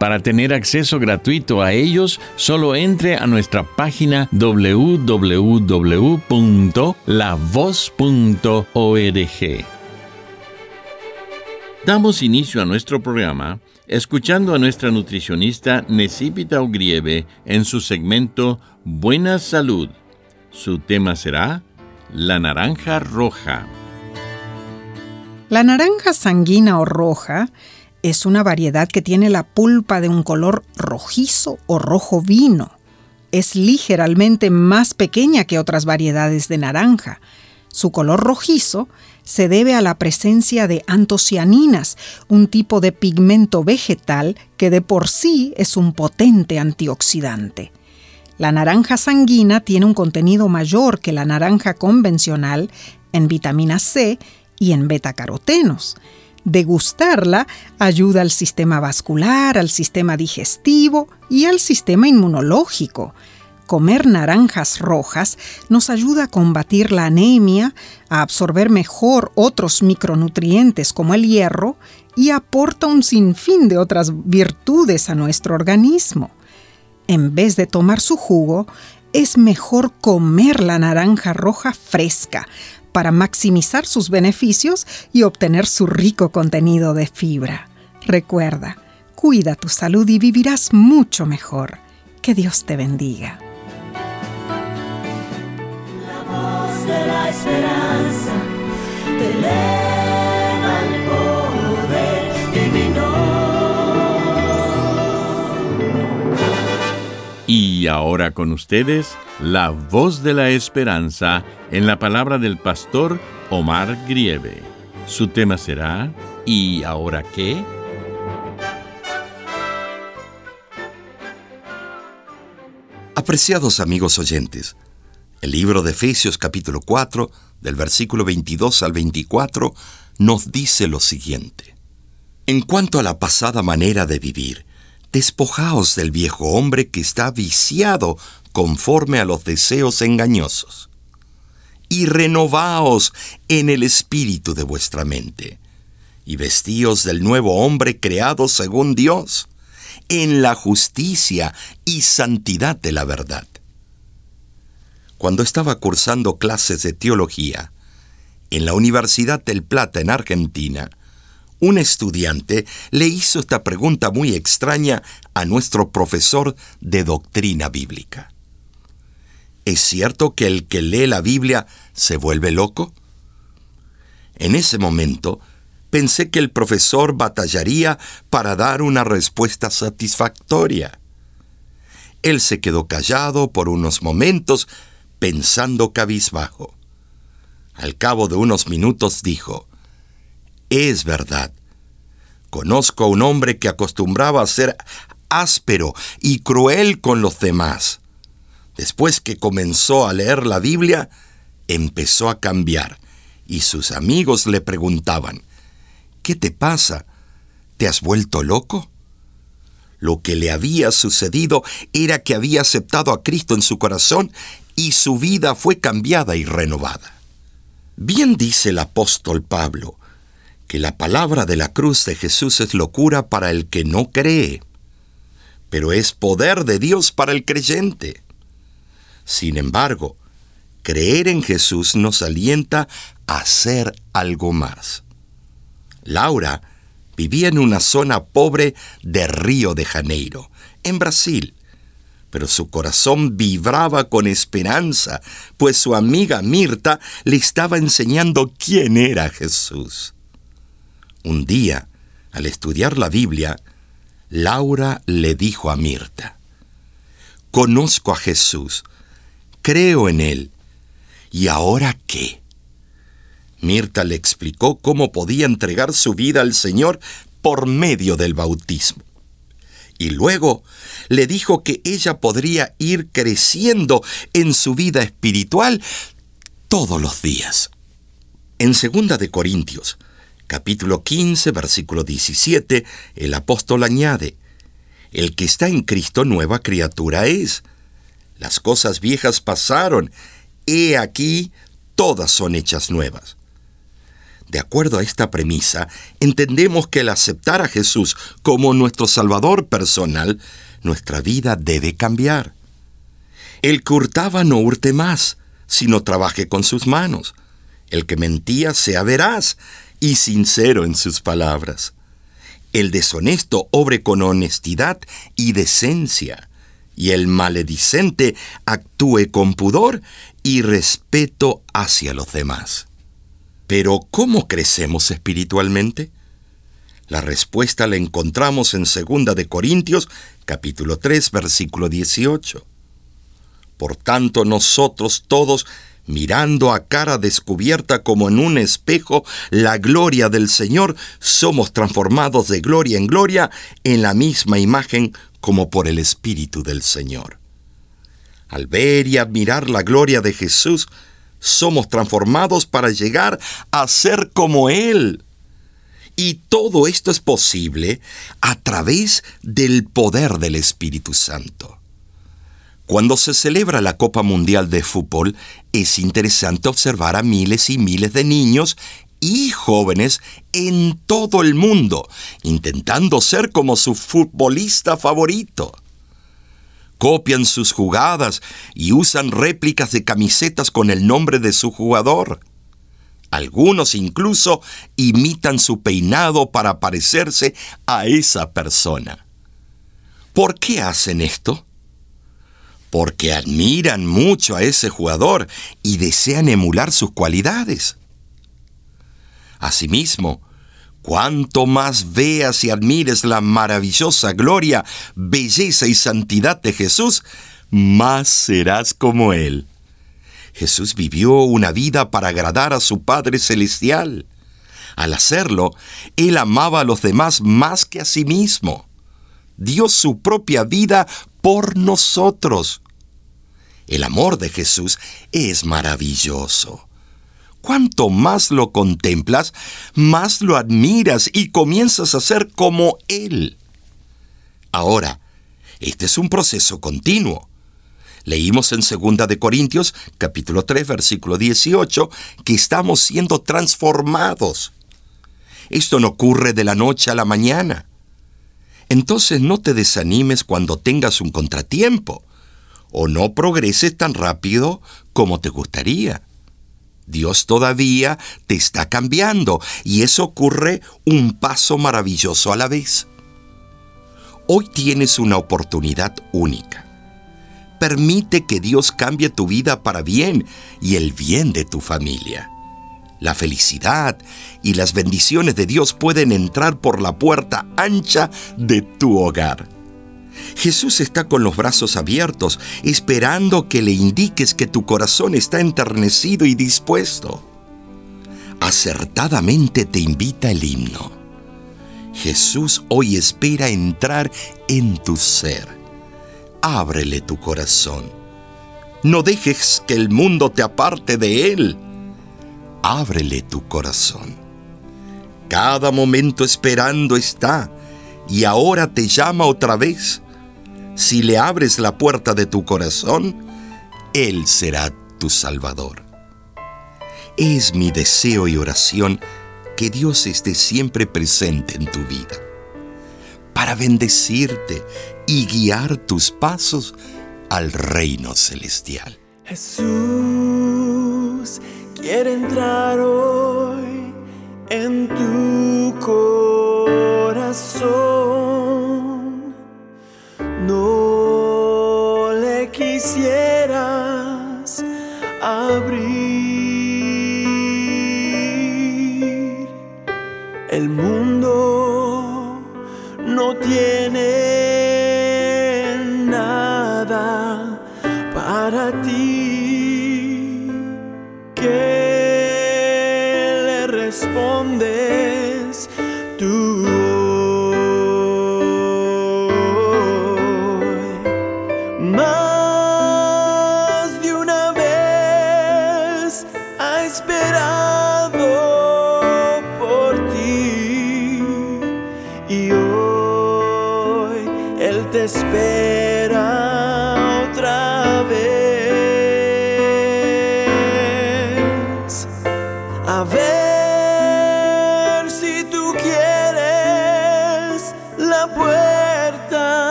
Para tener acceso gratuito a ellos, solo entre a nuestra página www.lavoz.org. Damos inicio a nuestro programa escuchando a nuestra nutricionista Necipita Ugrieve en su segmento Buena Salud. Su tema será la naranja roja. La naranja sanguina o roja es una variedad que tiene la pulpa de un color rojizo o rojo vino. Es ligeramente más pequeña que otras variedades de naranja. Su color rojizo se debe a la presencia de antocianinas, un tipo de pigmento vegetal que de por sí es un potente antioxidante. La naranja sanguina tiene un contenido mayor que la naranja convencional en vitamina C y en betacarotenos. Degustarla ayuda al sistema vascular, al sistema digestivo y al sistema inmunológico. Comer naranjas rojas nos ayuda a combatir la anemia, a absorber mejor otros micronutrientes como el hierro y aporta un sinfín de otras virtudes a nuestro organismo. En vez de tomar su jugo, es mejor comer la naranja roja fresca, para maximizar sus beneficios y obtener su rico contenido de fibra. Recuerda, cuida tu salud y vivirás mucho mejor. Que Dios te bendiga. Ahora con ustedes, la voz de la esperanza en la palabra del pastor Omar Grieve. Su tema será ¿Y ahora qué? Apreciados amigos oyentes, el libro de Efesios capítulo 4, del versículo 22 al 24, nos dice lo siguiente. En cuanto a la pasada manera de vivir, despojaos del viejo hombre que está viciado conforme a los deseos engañosos, y renovaos en el espíritu de vuestra mente, y vestíos del nuevo hombre creado según Dios, en la justicia y santidad de la verdad. Cuando estaba cursando clases de teología en la Universidad del Plata en Argentina, un estudiante le hizo esta pregunta muy extraña a nuestro profesor de doctrina bíblica. ¿Es cierto que el que lee la Biblia se vuelve loco? En ese momento pensé que el profesor batallaría para dar una respuesta satisfactoria. Él se quedó callado por unos momentos pensando cabizbajo. Al cabo de unos minutos dijo, es verdad. Conozco a un hombre que acostumbraba a ser áspero y cruel con los demás. Después que comenzó a leer la Biblia, empezó a cambiar y sus amigos le preguntaban, ¿qué te pasa? ¿Te has vuelto loco? Lo que le había sucedido era que había aceptado a Cristo en su corazón y su vida fue cambiada y renovada. Bien dice el apóstol Pablo, que la palabra de la cruz de Jesús es locura para el que no cree, pero es poder de Dios para el creyente. Sin embargo, creer en Jesús nos alienta a hacer algo más. Laura vivía en una zona pobre de Río de Janeiro, en Brasil. pero su corazón vibraba con esperanza, pues su amiga Mirta le estaba enseñando quién era Jesús. Un día, al estudiar la Biblia, Laura le dijo a Mirta, Conozco a Jesús, creo en Él, ¿y ahora qué? Mirta le explicó cómo podía entregar su vida al Señor por medio del bautismo. Y luego le dijo que ella podría ir creciendo en su vida espiritual todos los días. En 2 de Corintios, capítulo 15, versículo 17, el apóstol añade, El que está en Cristo nueva criatura es. Las cosas viejas pasaron, he aquí, todas son hechas nuevas. De acuerdo a esta premisa, entendemos que al aceptar a Jesús como nuestro Salvador personal, nuestra vida debe cambiar. El que hurtaba no hurte más, sino trabaje con sus manos. El que mentía sea veraz y sincero en sus palabras. El deshonesto obre con honestidad y decencia, y el maledicente actúe con pudor y respeto hacia los demás. Pero ¿cómo crecemos espiritualmente? La respuesta la encontramos en 2 de Corintios, capítulo 3, versículo 18. Por tanto, nosotros todos, mirando a cara descubierta como en un espejo la gloria del Señor, somos transformados de gloria en gloria en la misma imagen como por el Espíritu del Señor. Al ver y admirar la gloria de Jesús, somos transformados para llegar a ser como Él. Y todo esto es posible a través del poder del Espíritu Santo. Cuando se celebra la Copa Mundial de Fútbol, es interesante observar a miles y miles de niños y jóvenes en todo el mundo, intentando ser como su futbolista favorito copian sus jugadas y usan réplicas de camisetas con el nombre de su jugador. Algunos incluso imitan su peinado para parecerse a esa persona. ¿Por qué hacen esto? Porque admiran mucho a ese jugador y desean emular sus cualidades. Asimismo, Cuanto más veas y admires la maravillosa gloria, belleza y santidad de Jesús, más serás como Él. Jesús vivió una vida para agradar a su Padre Celestial. Al hacerlo, Él amaba a los demás más que a sí mismo. Dio su propia vida por nosotros. El amor de Jesús es maravilloso. Cuanto más lo contemplas, más lo admiras y comienzas a ser como Él. Ahora, este es un proceso continuo. Leímos en 2 de Corintios, capítulo 3, versículo 18, que estamos siendo transformados. Esto no ocurre de la noche a la mañana. Entonces no te desanimes cuando tengas un contratiempo, o no progreses tan rápido como te gustaría. Dios todavía te está cambiando y eso ocurre un paso maravilloso a la vez. Hoy tienes una oportunidad única. Permite que Dios cambie tu vida para bien y el bien de tu familia. La felicidad y las bendiciones de Dios pueden entrar por la puerta ancha de tu hogar. Jesús está con los brazos abiertos, esperando que le indiques que tu corazón está enternecido y dispuesto. Acertadamente te invita el himno. Jesús hoy espera entrar en tu ser. Ábrele tu corazón. No dejes que el mundo te aparte de Él. Ábrele tu corazón. Cada momento esperando está y ahora te llama otra vez si le abres la puerta de tu corazón, Él será tu Salvador. Es mi deseo y oración que Dios esté siempre presente en tu vida, para bendecirte y guiar tus pasos al reino celestial. Jesús quiere entrar hoy en tu corazón. No le quisieras abrir. El mundo no tiene y hoy Él te espera otra vez.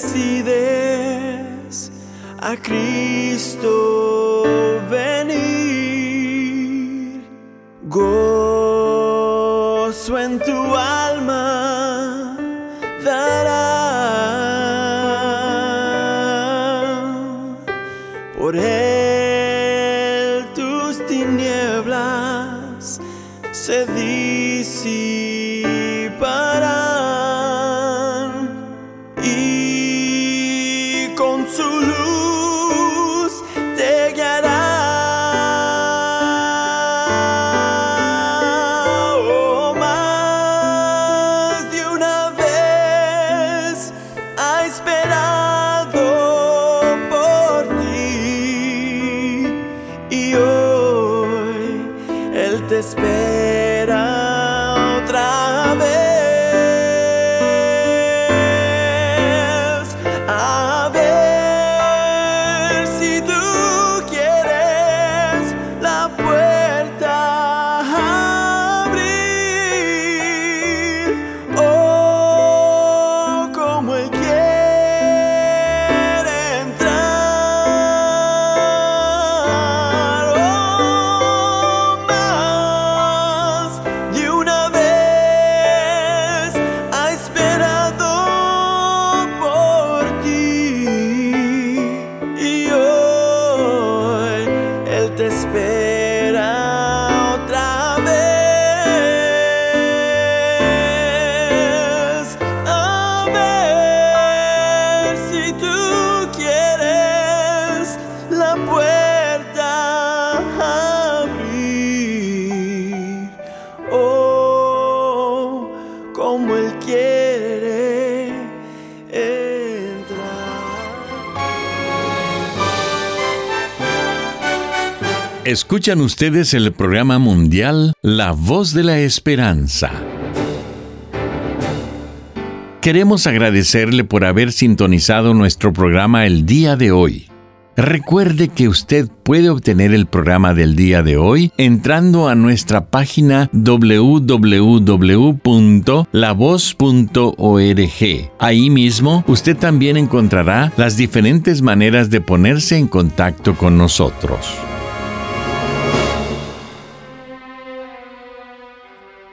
Decides a Cristo venir, gozo en tu alma dará. Por él tus tinieblas se disiparán esperado por ti. Y hoy Él te espera Escuchan ustedes el programa mundial La Voz de la Esperanza. Queremos agradecerle por haber sintonizado nuestro programa el día de hoy. Recuerde que usted puede obtener el programa del día de hoy entrando a nuestra página www.lavoz.org. Ahí mismo usted también encontrará las diferentes maneras de ponerse en contacto con nosotros.